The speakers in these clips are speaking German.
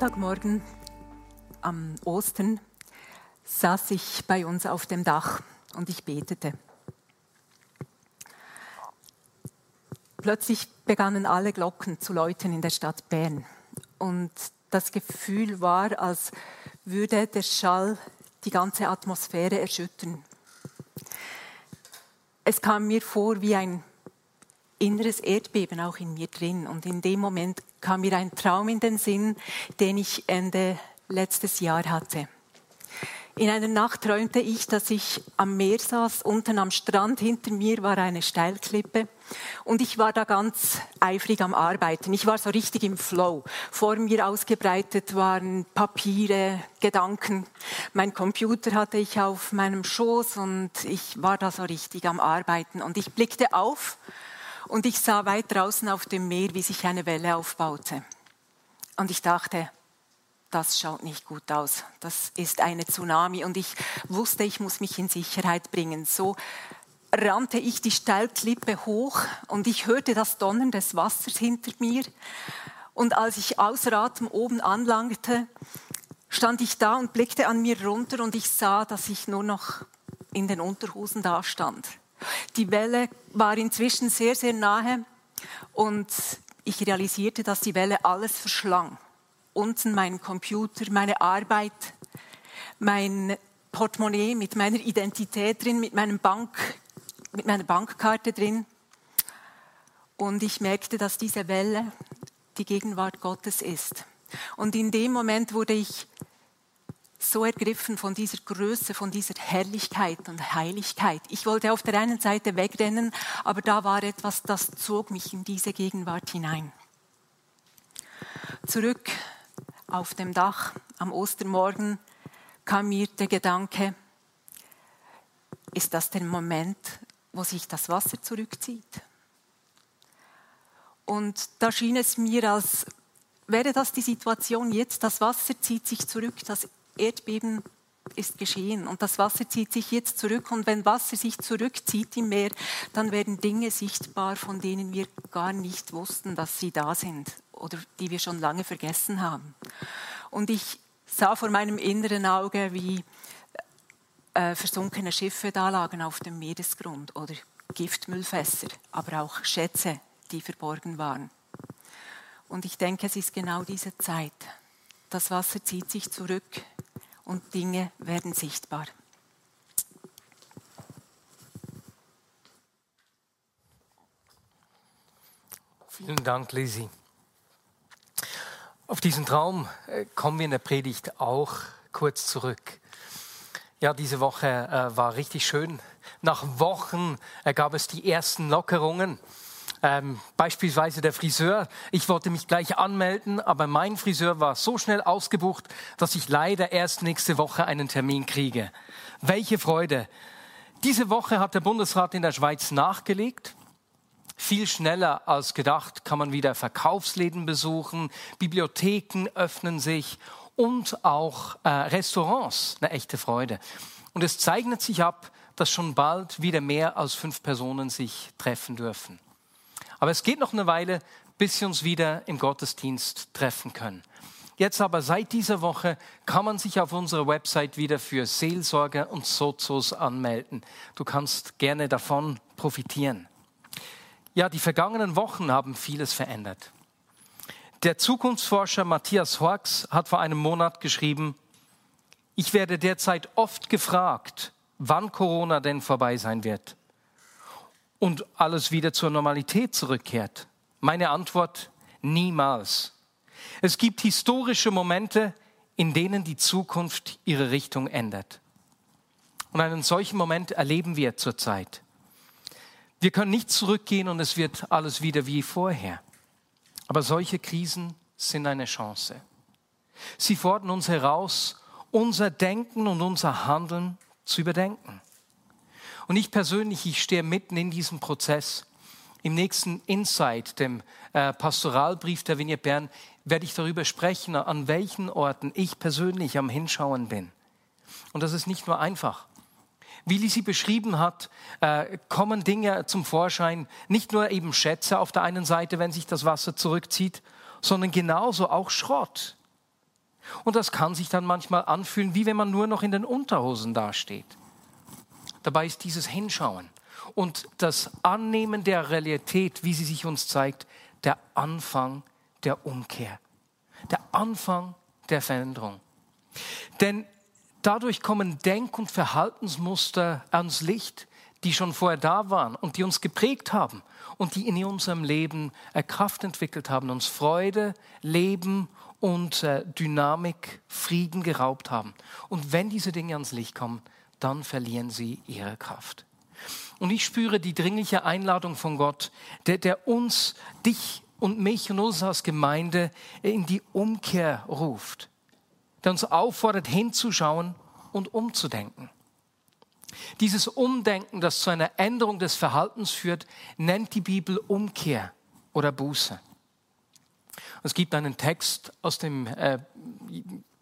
Sonntagmorgen am Ostern saß ich bei uns auf dem Dach und ich betete. Plötzlich begannen alle Glocken zu läuten in der Stadt Bern. Und das Gefühl war, als würde der Schall die ganze Atmosphäre erschüttern. Es kam mir vor wie ein inneres Erdbeben auch in mir drin. Und in dem Moment kam mir ein Traum in den Sinn, den ich Ende letztes Jahr hatte. In einer Nacht träumte ich, dass ich am Meer saß, unten am Strand. Hinter mir war eine Steilklippe und ich war da ganz eifrig am Arbeiten. Ich war so richtig im Flow. Vor mir ausgebreitet waren Papiere, Gedanken. Mein Computer hatte ich auf meinem Schoß und ich war da so richtig am Arbeiten. Und ich blickte auf und ich sah weit draußen auf dem Meer, wie sich eine Welle aufbaute. Und ich dachte, das schaut nicht gut aus. Das ist eine Tsunami und ich wusste, ich muss mich in Sicherheit bringen. So rannte ich die Steilklippe hoch und ich hörte das Donnern des Wassers hinter mir. Und als ich außer Atem oben anlangte, stand ich da und blickte an mir runter und ich sah, dass ich nur noch in den Unterhosen dastand. Die Welle war inzwischen sehr, sehr nahe und ich realisierte, dass die Welle alles verschlang unten mein Computer, meine Arbeit, mein Portemonnaie mit meiner Identität drin, mit, meinem Bank, mit meiner Bankkarte drin. Und ich merkte, dass diese Welle die Gegenwart Gottes ist. Und in dem Moment wurde ich so ergriffen von dieser Größe, von dieser Herrlichkeit und Heiligkeit. Ich wollte auf der einen Seite wegrennen, aber da war etwas, das zog mich in diese Gegenwart hinein. Zurück auf dem Dach am Ostermorgen kam mir der Gedanke, ist das der Moment, wo sich das Wasser zurückzieht? Und da schien es mir, als wäre das die Situation jetzt, das Wasser zieht sich zurück, das Erdbeben ist geschehen und das Wasser zieht sich jetzt zurück und wenn Wasser sich zurückzieht im Meer, dann werden Dinge sichtbar, von denen wir gar nicht wussten, dass sie da sind oder die wir schon lange vergessen haben. Und ich sah vor meinem inneren Auge, wie äh, versunkene Schiffe da lagen auf dem Meeresgrund oder Giftmüllfässer, aber auch Schätze, die verborgen waren. Und ich denke, es ist genau diese Zeit. Das Wasser zieht sich zurück und Dinge werden sichtbar. Vielen Dank, Lizzie. Auf diesen Traum äh, kommen wir in der Predigt auch kurz zurück. Ja, diese Woche äh, war richtig schön. Nach Wochen äh, gab es die ersten Lockerungen. Ähm, beispielsweise der Friseur. Ich wollte mich gleich anmelden, aber mein Friseur war so schnell ausgebucht, dass ich leider erst nächste Woche einen Termin kriege. Welche Freude! Diese Woche hat der Bundesrat in der Schweiz nachgelegt. Viel schneller als gedacht kann man wieder Verkaufsläden besuchen, Bibliotheken öffnen sich und auch äh, Restaurants. Eine echte Freude. Und es zeichnet sich ab, dass schon bald wieder mehr als fünf Personen sich treffen dürfen. Aber es geht noch eine Weile, bis wir uns wieder im Gottesdienst treffen können. Jetzt aber seit dieser Woche kann man sich auf unserer Website wieder für Seelsorge und Sozos anmelden. Du kannst gerne davon profitieren. Ja, die vergangenen Wochen haben vieles verändert. Der Zukunftsforscher Matthias Horks hat vor einem Monat geschrieben, ich werde derzeit oft gefragt, wann Corona denn vorbei sein wird und alles wieder zur Normalität zurückkehrt. Meine Antwort, niemals. Es gibt historische Momente, in denen die Zukunft ihre Richtung ändert. Und einen solchen Moment erleben wir zurzeit. Wir können nicht zurückgehen und es wird alles wieder wie vorher. Aber solche Krisen sind eine Chance. Sie fordern uns heraus, unser Denken und unser Handeln zu überdenken. Und ich persönlich, ich stehe mitten in diesem Prozess. Im nächsten Insight, dem äh, Pastoralbrief der Vignette Bern, werde ich darüber sprechen, an welchen Orten ich persönlich am Hinschauen bin. Und das ist nicht nur einfach. Wie Lisi beschrieben hat, äh, kommen Dinge zum Vorschein, nicht nur eben Schätze auf der einen Seite, wenn sich das Wasser zurückzieht, sondern genauso auch Schrott. Und das kann sich dann manchmal anfühlen, wie wenn man nur noch in den Unterhosen dasteht. Dabei ist dieses Hinschauen und das Annehmen der Realität, wie sie sich uns zeigt, der Anfang der Umkehr, der Anfang der Veränderung. Denn dadurch kommen Denk- und Verhaltensmuster ans Licht, die schon vorher da waren und die uns geprägt haben und die in unserem Leben Kraft entwickelt haben, uns Freude, Leben und äh, Dynamik, Frieden geraubt haben. Und wenn diese Dinge ans Licht kommen, dann verlieren sie ihre Kraft. Und ich spüre die dringliche Einladung von Gott, der, der uns, dich und mich und uns als Gemeinde in die Umkehr ruft, der uns auffordert, hinzuschauen und umzudenken. Dieses Umdenken, das zu einer Änderung des Verhaltens führt, nennt die Bibel Umkehr oder Buße. Es gibt einen Text aus dem äh,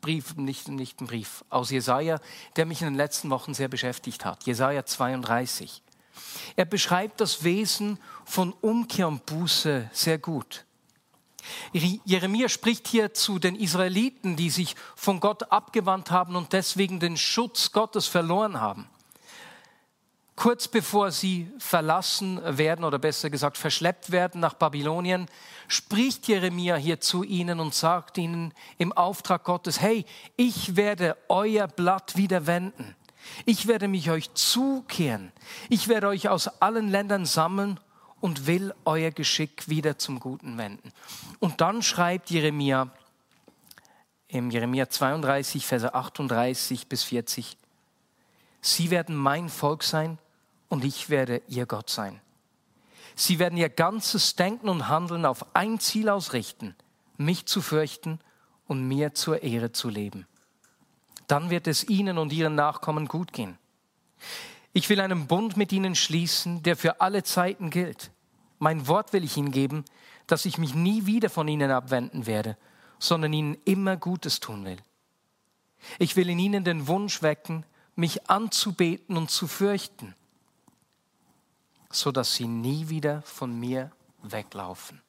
Brief, nicht, nicht ein Brief, aus Jesaja, der mich in den letzten Wochen sehr beschäftigt hat. Jesaja 32. Er beschreibt das Wesen von Umkehr und Buße sehr gut. Jeremia spricht hier zu den Israeliten, die sich von Gott abgewandt haben und deswegen den Schutz Gottes verloren haben kurz bevor sie verlassen werden oder besser gesagt verschleppt werden nach Babylonien, spricht Jeremia hier zu ihnen und sagt ihnen im Auftrag Gottes, hey, ich werde euer Blatt wieder wenden. Ich werde mich euch zukehren. Ich werde euch aus allen Ländern sammeln und will euer Geschick wieder zum Guten wenden. Und dann schreibt Jeremia im Jeremia 32, Verse 38 bis 40, Sie werden mein Volk sein und ich werde ihr Gott sein. Sie werden ihr ganzes Denken und Handeln auf ein Ziel ausrichten, mich zu fürchten und mir zur Ehre zu leben. Dann wird es ihnen und ihren Nachkommen gut gehen. Ich will einen Bund mit ihnen schließen, der für alle Zeiten gilt. Mein Wort will ich ihnen geben, dass ich mich nie wieder von ihnen abwenden werde, sondern ihnen immer Gutes tun will. Ich will in ihnen den Wunsch wecken, mich anzubeten und zu fürchten so dass sie nie wieder von mir weglaufen.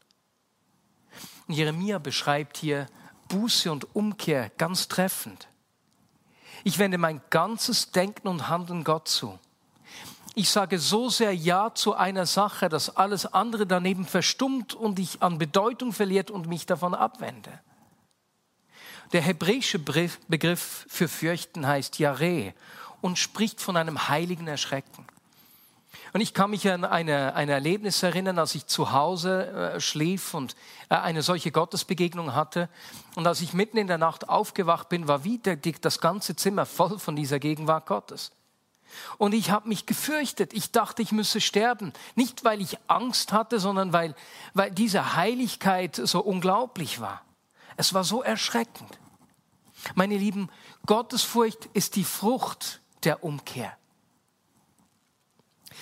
Jeremia beschreibt hier Buße und Umkehr ganz treffend. Ich wende mein ganzes Denken und Handeln Gott zu. Ich sage so sehr Ja zu einer Sache, dass alles andere daneben verstummt und ich an Bedeutung verliert und mich davon abwende. Der hebräische Begriff für fürchten heißt Yare und spricht von einem heiligen Erschrecken. Und ich kann mich an eine, ein Erlebnis erinnern, als ich zu Hause äh, schlief und äh, eine solche Gottesbegegnung hatte. Und als ich mitten in der Nacht aufgewacht bin, war wieder das ganze Zimmer voll von dieser Gegenwart Gottes. Und ich habe mich gefürchtet. Ich dachte, ich müsse sterben. Nicht, weil ich Angst hatte, sondern weil, weil diese Heiligkeit so unglaublich war. Es war so erschreckend. Meine Lieben, Gottesfurcht ist die Frucht der Umkehr.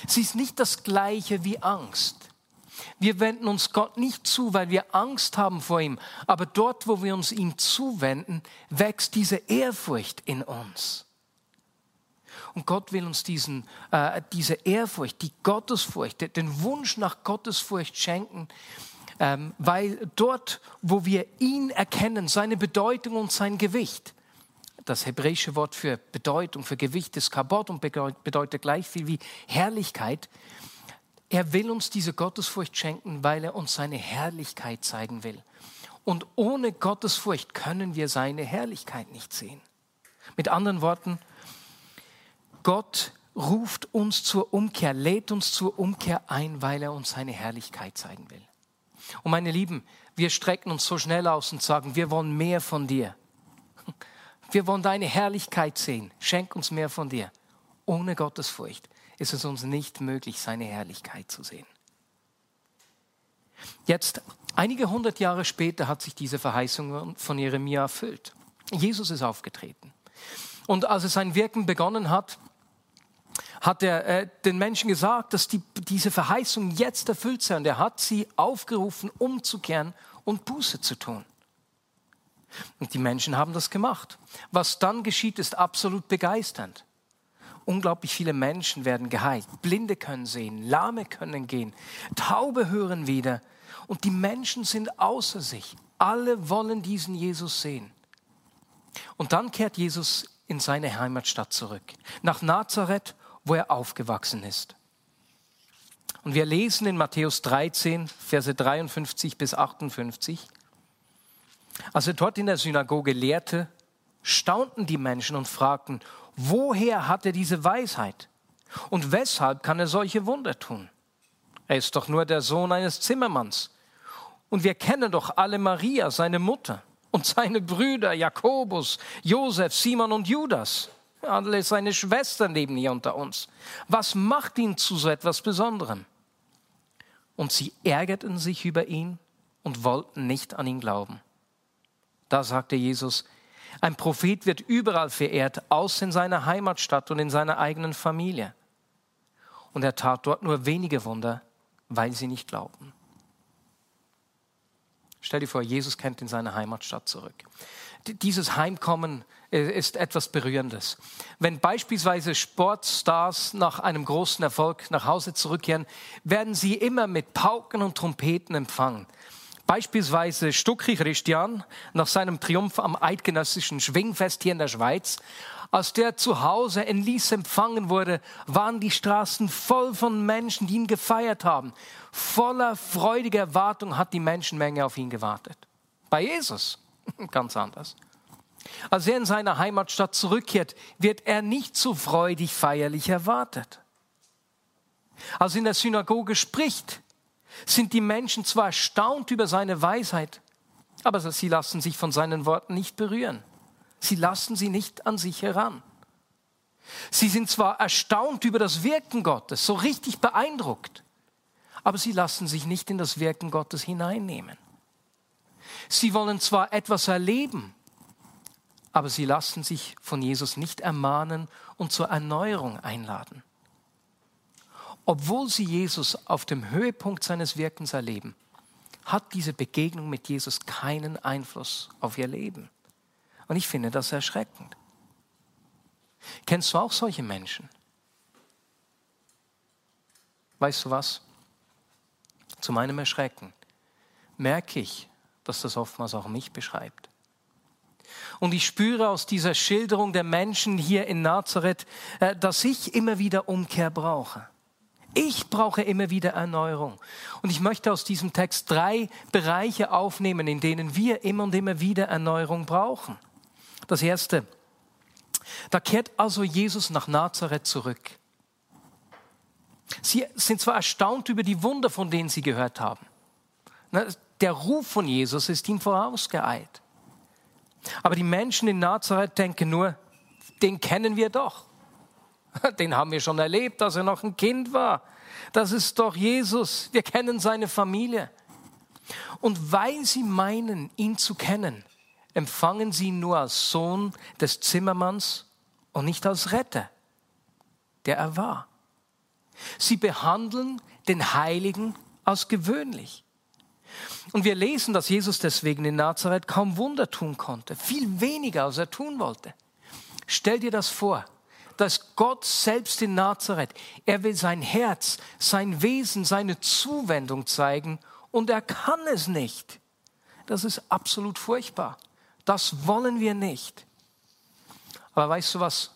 Sie ist nicht das gleiche wie Angst. Wir wenden uns Gott nicht zu, weil wir Angst haben vor ihm, aber dort, wo wir uns ihm zuwenden, wächst diese Ehrfurcht in uns. Und Gott will uns diesen, äh, diese Ehrfurcht, die Gottesfurcht, den Wunsch nach Gottesfurcht schenken, ähm, weil dort, wo wir ihn erkennen, seine Bedeutung und sein Gewicht, das hebräische Wort für Bedeutung, für Gewicht ist Kabot und bedeutet gleich viel wie Herrlichkeit. Er will uns diese Gottesfurcht schenken, weil er uns seine Herrlichkeit zeigen will. Und ohne Gottesfurcht können wir seine Herrlichkeit nicht sehen. Mit anderen Worten, Gott ruft uns zur Umkehr, lädt uns zur Umkehr ein, weil er uns seine Herrlichkeit zeigen will. Und meine Lieben, wir strecken uns so schnell aus und sagen, wir wollen mehr von dir. Wir wollen deine Herrlichkeit sehen. Schenk uns mehr von dir. Ohne Gottesfurcht ist es uns nicht möglich, seine Herrlichkeit zu sehen. Jetzt Einige hundert Jahre später hat sich diese Verheißung von Jeremia erfüllt. Jesus ist aufgetreten. Und als er sein Wirken begonnen hat, hat er äh, den Menschen gesagt, dass die, diese Verheißung jetzt erfüllt sei. Und er hat sie aufgerufen, umzukehren und Buße zu tun. Und die Menschen haben das gemacht. Was dann geschieht, ist absolut begeisternd. Unglaublich viele Menschen werden geheilt. Blinde können sehen, Lahme können gehen, Taube hören wieder. Und die Menschen sind außer sich. Alle wollen diesen Jesus sehen. Und dann kehrt Jesus in seine Heimatstadt zurück, nach Nazareth, wo er aufgewachsen ist. Und wir lesen in Matthäus 13, Verse 53 bis 58. Als er dort in der Synagoge lehrte, staunten die Menschen und fragten, woher hat er diese Weisheit? Und weshalb kann er solche Wunder tun? Er ist doch nur der Sohn eines Zimmermanns. Und wir kennen doch alle Maria, seine Mutter, und seine Brüder Jakobus, Josef, Simon und Judas. Alle seine Schwestern leben hier unter uns. Was macht ihn zu so etwas Besonderem? Und sie ärgerten sich über ihn und wollten nicht an ihn glauben. Da sagte Jesus, ein Prophet wird überall verehrt, außer in seiner Heimatstadt und in seiner eigenen Familie. Und er tat dort nur wenige Wunder, weil sie nicht glaubten. Stell dir vor, Jesus kennt in seine Heimatstadt zurück. Dieses Heimkommen äh, ist etwas Berührendes. Wenn beispielsweise Sportstars nach einem großen Erfolg nach Hause zurückkehren, werden sie immer mit Pauken und Trompeten empfangen. Beispielsweise Stuckri Christian nach seinem Triumph am eidgenössischen Schwingfest hier in der Schweiz. Als der zu Hause in Lies empfangen wurde, waren die Straßen voll von Menschen, die ihn gefeiert haben. Voller freudiger Erwartung hat die Menschenmenge auf ihn gewartet. Bei Jesus ganz anders. Als er in seine Heimatstadt zurückkehrt, wird er nicht so freudig feierlich erwartet. Als er in der Synagoge spricht, sind die Menschen zwar erstaunt über seine Weisheit, aber sie lassen sich von seinen Worten nicht berühren. Sie lassen sie nicht an sich heran. Sie sind zwar erstaunt über das Wirken Gottes, so richtig beeindruckt, aber sie lassen sich nicht in das Wirken Gottes hineinnehmen. Sie wollen zwar etwas erleben, aber sie lassen sich von Jesus nicht ermahnen und zur Erneuerung einladen obwohl sie Jesus auf dem Höhepunkt seines Wirkens erleben, hat diese Begegnung mit Jesus keinen Einfluss auf ihr Leben. Und ich finde das erschreckend. Kennst du auch solche Menschen? Weißt du was? Zu meinem Erschrecken merke ich, dass das oftmals auch mich beschreibt. Und ich spüre aus dieser Schilderung der Menschen hier in Nazareth, äh, dass ich immer wieder Umkehr brauche. Ich brauche immer wieder Erneuerung. Und ich möchte aus diesem Text drei Bereiche aufnehmen, in denen wir immer und immer wieder Erneuerung brauchen. Das erste, da kehrt also Jesus nach Nazareth zurück. Sie sind zwar erstaunt über die Wunder, von denen sie gehört haben. Der Ruf von Jesus ist ihm vorausgeeilt. Aber die Menschen in Nazareth denken nur, den kennen wir doch. Den haben wir schon erlebt, als er noch ein Kind war. Das ist doch Jesus. Wir kennen seine Familie. Und weil sie meinen, ihn zu kennen, empfangen sie ihn nur als Sohn des Zimmermanns und nicht als Retter, der er war. Sie behandeln den Heiligen als gewöhnlich. Und wir lesen, dass Jesus deswegen in Nazareth kaum Wunder tun konnte, viel weniger, als er tun wollte. Stell dir das vor dass Gott selbst in Nazareth, er will sein Herz, sein Wesen, seine Zuwendung zeigen und er kann es nicht. Das ist absolut furchtbar. Das wollen wir nicht. Aber weißt du was?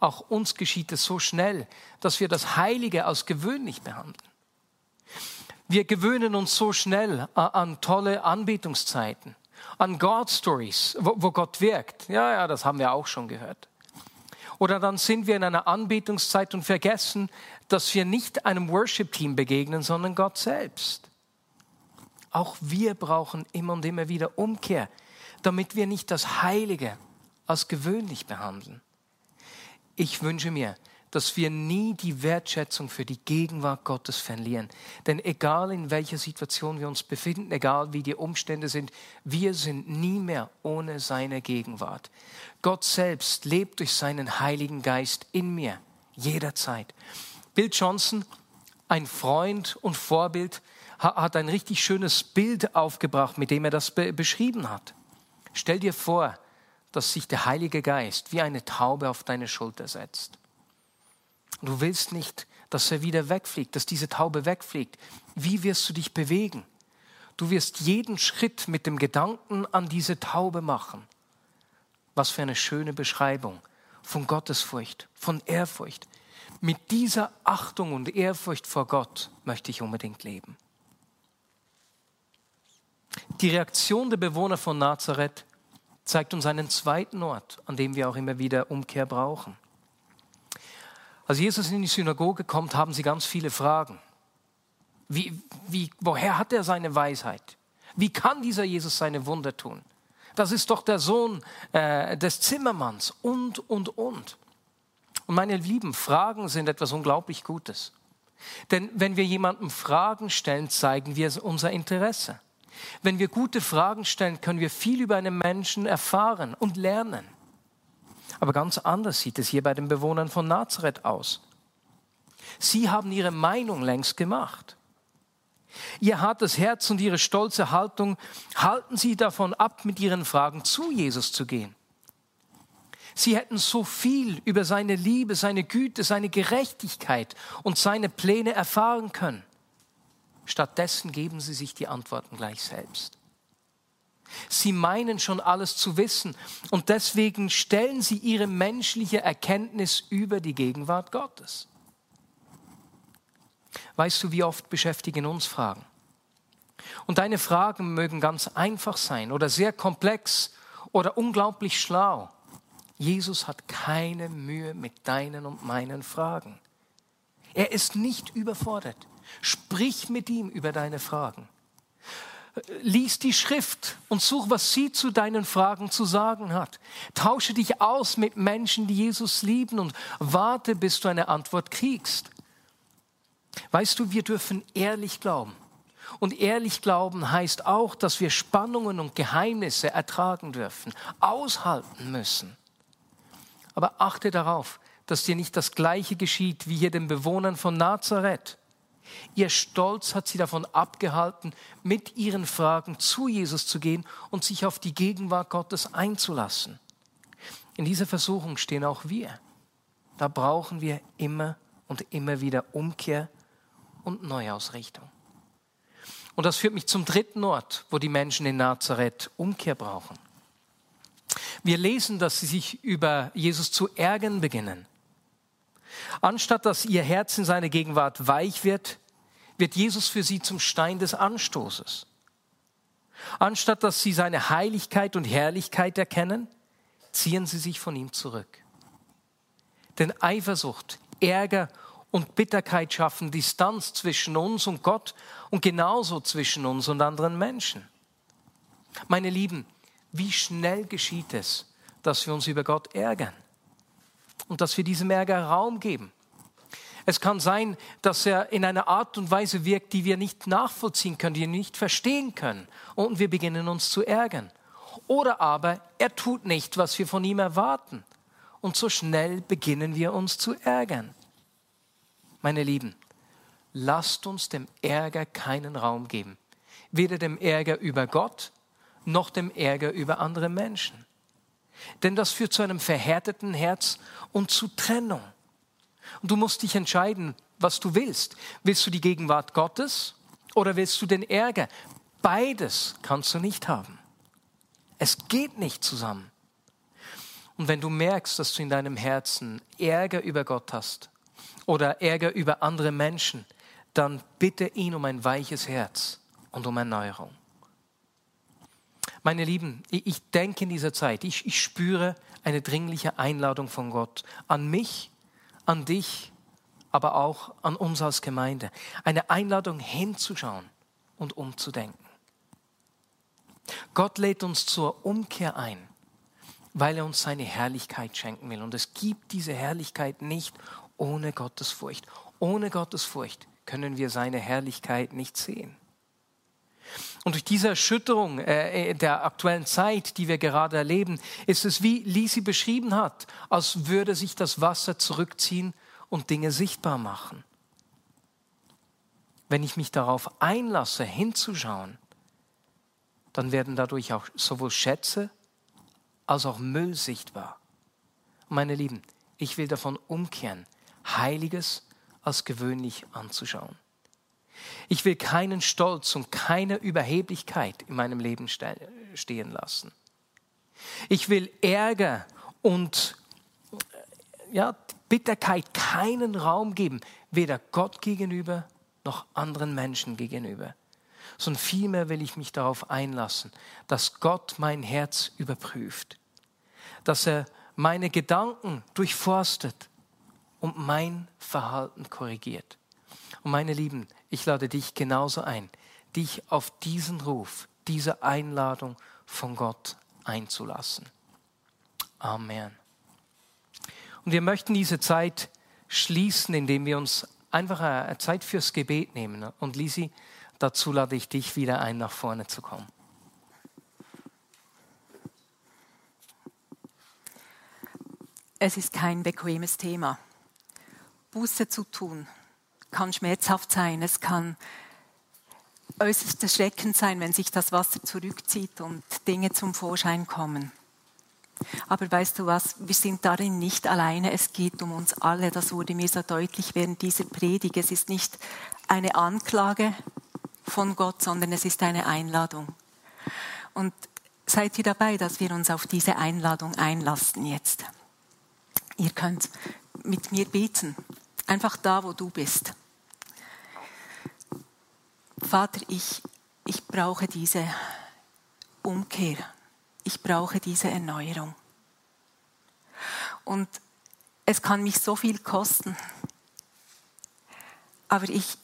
Auch uns geschieht es so schnell, dass wir das Heilige als gewöhnlich behandeln. Wir gewöhnen uns so schnell an tolle Anbetungszeiten, an God Stories, wo, Gott wirkt. Ja, ja, das haben wir auch schon gehört. Oder dann sind wir in einer Anbetungszeit und vergessen, dass wir nicht einem Worship-Team begegnen, sondern Gott selbst. Auch wir brauchen immer und immer wieder Umkehr, damit wir nicht das Heilige als gewöhnlich behandeln. Ich wünsche mir, dass wir nie die Wertschätzung für die Gegenwart Gottes verlieren. Denn egal in welcher Situation wir uns befinden, egal wie die Umstände sind, wir sind nie mehr ohne seine Gegenwart. Gott selbst lebt durch seinen Heiligen Geist in mir, jederzeit. Bill Johnson, ein Freund und Vorbild, hat ein richtig schönes Bild aufgebracht, mit dem er das be beschrieben hat. Stell dir vor, dass sich der Heilige Geist wie eine Taube auf deine Schulter setzt. Du willst nicht, dass er wieder wegfliegt, dass diese Taube wegfliegt. Wie wirst du dich bewegen? Du wirst jeden Schritt mit dem Gedanken an diese Taube machen. Was für eine schöne Beschreibung von Gottesfurcht, von Ehrfurcht. Mit dieser Achtung und Ehrfurcht vor Gott möchte ich unbedingt leben. Die Reaktion der Bewohner von Nazareth zeigt uns einen zweiten Ort, an dem wir auch immer wieder Umkehr brauchen. Als Jesus in die Synagoge kommt, haben sie ganz viele Fragen. Wie, wie, woher hat er seine Weisheit? Wie kann dieser Jesus seine Wunder tun? Das ist doch der Sohn äh, des Zimmermanns und, und, und. Und meine Lieben, Fragen sind etwas unglaublich Gutes. Denn wenn wir jemandem Fragen stellen, zeigen wir unser Interesse. Wenn wir gute Fragen stellen, können wir viel über einen Menschen erfahren und lernen. Aber ganz anders sieht es hier bei den Bewohnern von Nazareth aus. Sie haben ihre Meinung längst gemacht. Ihr hartes Herz und ihre stolze Haltung halten sie davon ab, mit ihren Fragen zu Jesus zu gehen. Sie hätten so viel über seine Liebe, seine Güte, seine Gerechtigkeit und seine Pläne erfahren können. Stattdessen geben sie sich die Antworten gleich selbst. Sie meinen schon alles zu wissen und deswegen stellen sie ihre menschliche Erkenntnis über die Gegenwart Gottes. Weißt du, wie oft beschäftigen uns Fragen? Und deine Fragen mögen ganz einfach sein oder sehr komplex oder unglaublich schlau. Jesus hat keine Mühe mit deinen und meinen Fragen. Er ist nicht überfordert. Sprich mit ihm über deine Fragen. Lies die Schrift und such, was sie zu deinen Fragen zu sagen hat. Tausche dich aus mit Menschen, die Jesus lieben und warte, bis du eine Antwort kriegst. Weißt du, wir dürfen ehrlich glauben. Und ehrlich glauben heißt auch, dass wir Spannungen und Geheimnisse ertragen dürfen, aushalten müssen. Aber achte darauf, dass dir nicht das Gleiche geschieht wie hier den Bewohnern von Nazareth. Ihr Stolz hat sie davon abgehalten, mit ihren Fragen zu Jesus zu gehen und sich auf die Gegenwart Gottes einzulassen. In dieser Versuchung stehen auch wir. Da brauchen wir immer und immer wieder Umkehr und Neuausrichtung. Und das führt mich zum dritten Ort, wo die Menschen in Nazareth Umkehr brauchen. Wir lesen, dass sie sich über Jesus zu ärgern beginnen. Anstatt dass ihr Herz in seiner Gegenwart weich wird, wird Jesus für sie zum Stein des Anstoßes. Anstatt dass sie seine Heiligkeit und Herrlichkeit erkennen, ziehen sie sich von ihm zurück. Denn Eifersucht, Ärger und Bitterkeit schaffen Distanz zwischen uns und Gott und genauso zwischen uns und anderen Menschen. Meine Lieben, wie schnell geschieht es, dass wir uns über Gott ärgern und dass wir diesem Ärger Raum geben es kann sein, dass er in einer Art und Weise wirkt, die wir nicht nachvollziehen können, die wir nicht verstehen können. Und wir beginnen uns zu ärgern. Oder aber er tut nicht, was wir von ihm erwarten. Und so schnell beginnen wir uns zu ärgern. Meine Lieben, lasst uns dem Ärger keinen Raum geben. Weder dem Ärger über Gott noch dem Ärger über andere Menschen. Denn das führt zu einem verhärteten Herz und zu Trennung. Und du musst dich entscheiden, was du willst. Willst du die Gegenwart Gottes oder willst du den Ärger? Beides kannst du nicht haben. Es geht nicht zusammen. Und wenn du merkst, dass du in deinem Herzen Ärger über Gott hast oder Ärger über andere Menschen, dann bitte ihn um ein weiches Herz und um Erneuerung. Meine Lieben, ich denke in dieser Zeit, ich, ich spüre eine dringliche Einladung von Gott an mich an dich, aber auch an uns als Gemeinde. Eine Einladung hinzuschauen und umzudenken. Gott lädt uns zur Umkehr ein, weil er uns seine Herrlichkeit schenken will. Und es gibt diese Herrlichkeit nicht ohne Gottesfurcht. Ohne Gottesfurcht können wir seine Herrlichkeit nicht sehen. Und durch diese Erschütterung äh, der aktuellen Zeit, die wir gerade erleben, ist es, wie Lisi beschrieben hat, als würde sich das Wasser zurückziehen und Dinge sichtbar machen. Wenn ich mich darauf einlasse, hinzuschauen, dann werden dadurch auch sowohl Schätze als auch Müll sichtbar. Meine Lieben, ich will davon umkehren, Heiliges als gewöhnlich anzuschauen. Ich will keinen Stolz und keine Überheblichkeit in meinem Leben stehen lassen. Ich will Ärger und ja, Bitterkeit keinen Raum geben, weder Gott gegenüber noch anderen Menschen gegenüber, sondern vielmehr will ich mich darauf einlassen, dass Gott mein Herz überprüft, dass er meine Gedanken durchforstet und mein Verhalten korrigiert. Und meine Lieben, ich lade dich genauso ein, dich auf diesen Ruf, diese Einladung von Gott einzulassen. Amen. Und wir möchten diese Zeit schließen, indem wir uns einfach eine Zeit fürs Gebet nehmen. Und Lisi, dazu lade ich dich wieder ein, nach vorne zu kommen. Es ist kein bequemes Thema. Buße zu tun kann schmerzhaft sein, es kann äußerst erschreckend sein, wenn sich das Wasser zurückzieht und Dinge zum Vorschein kommen. Aber weißt du was, wir sind darin nicht alleine, es geht um uns alle. Das wurde mir so deutlich während dieser Predigt. Es ist nicht eine Anklage von Gott, sondern es ist eine Einladung. Und seid ihr dabei, dass wir uns auf diese Einladung einlassen jetzt? Ihr könnt mit mir beten, einfach da, wo du bist. Vater, ich, ich brauche diese Umkehr. Ich brauche diese Erneuerung. Und es kann mich so viel kosten. Aber ich,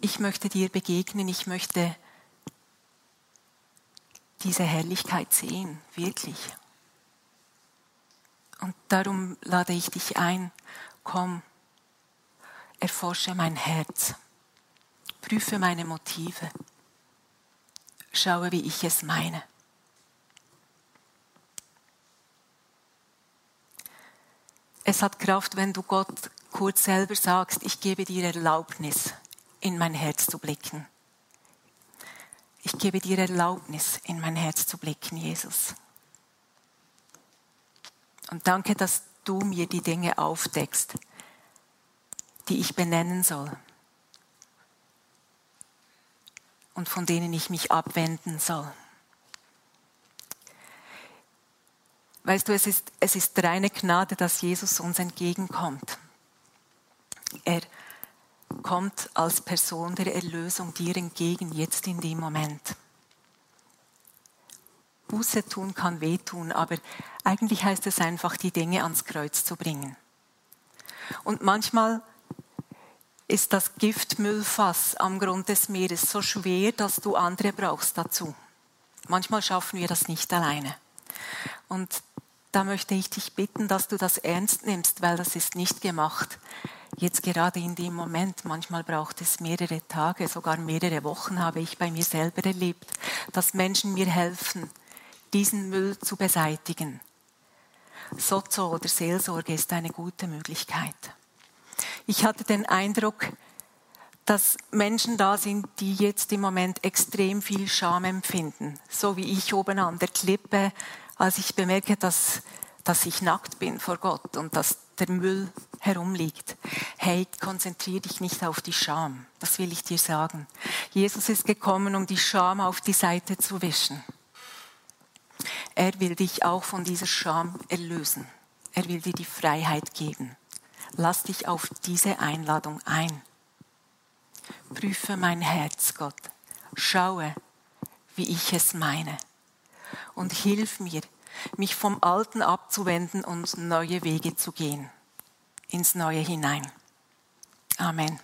ich möchte dir begegnen. Ich möchte diese Herrlichkeit sehen, wirklich. Und darum lade ich dich ein, komm, erforsche mein Herz, prüfe meine Motive, schaue, wie ich es meine. Es hat Kraft, wenn du Gott kurz selber sagst, ich gebe dir Erlaubnis, in mein Herz zu blicken. Ich gebe dir Erlaubnis, in mein Herz zu blicken, Jesus. Und danke, dass du mir die Dinge aufdeckst, die ich benennen soll und von denen ich mich abwenden soll. Weißt du, es ist, es ist reine Gnade, dass Jesus uns entgegenkommt. Er kommt als Person der Erlösung dir entgegen, jetzt in dem Moment. Buße tun kann wehtun, aber eigentlich heißt es einfach, die Dinge ans Kreuz zu bringen. Und manchmal ist das Giftmüllfass am Grund des Meeres so schwer, dass du andere brauchst dazu. Manchmal schaffen wir das nicht alleine. Und da möchte ich dich bitten, dass du das ernst nimmst, weil das ist nicht gemacht. Jetzt gerade in dem Moment, manchmal braucht es mehrere Tage, sogar mehrere Wochen habe ich bei mir selber erlebt, dass Menschen mir helfen, diesen Müll zu beseitigen. Sozo oder Seelsorge ist eine gute Möglichkeit. Ich hatte den Eindruck, dass Menschen da sind, die jetzt im Moment extrem viel Scham empfinden, so wie ich oben an der Klippe als ich bemerke, dass, dass ich nackt bin vor Gott und dass der Müll herumliegt. Hey, konzentriere dich nicht auf die Scham. Das will ich dir sagen. Jesus ist gekommen, um die Scham auf die Seite zu wischen. Er will dich auch von dieser Scham erlösen. Er will dir die Freiheit geben. Lass dich auf diese Einladung ein. Prüfe mein Herz, Gott. Schaue, wie ich es meine und hilf mir, mich vom Alten abzuwenden und neue Wege zu gehen, ins Neue hinein. Amen.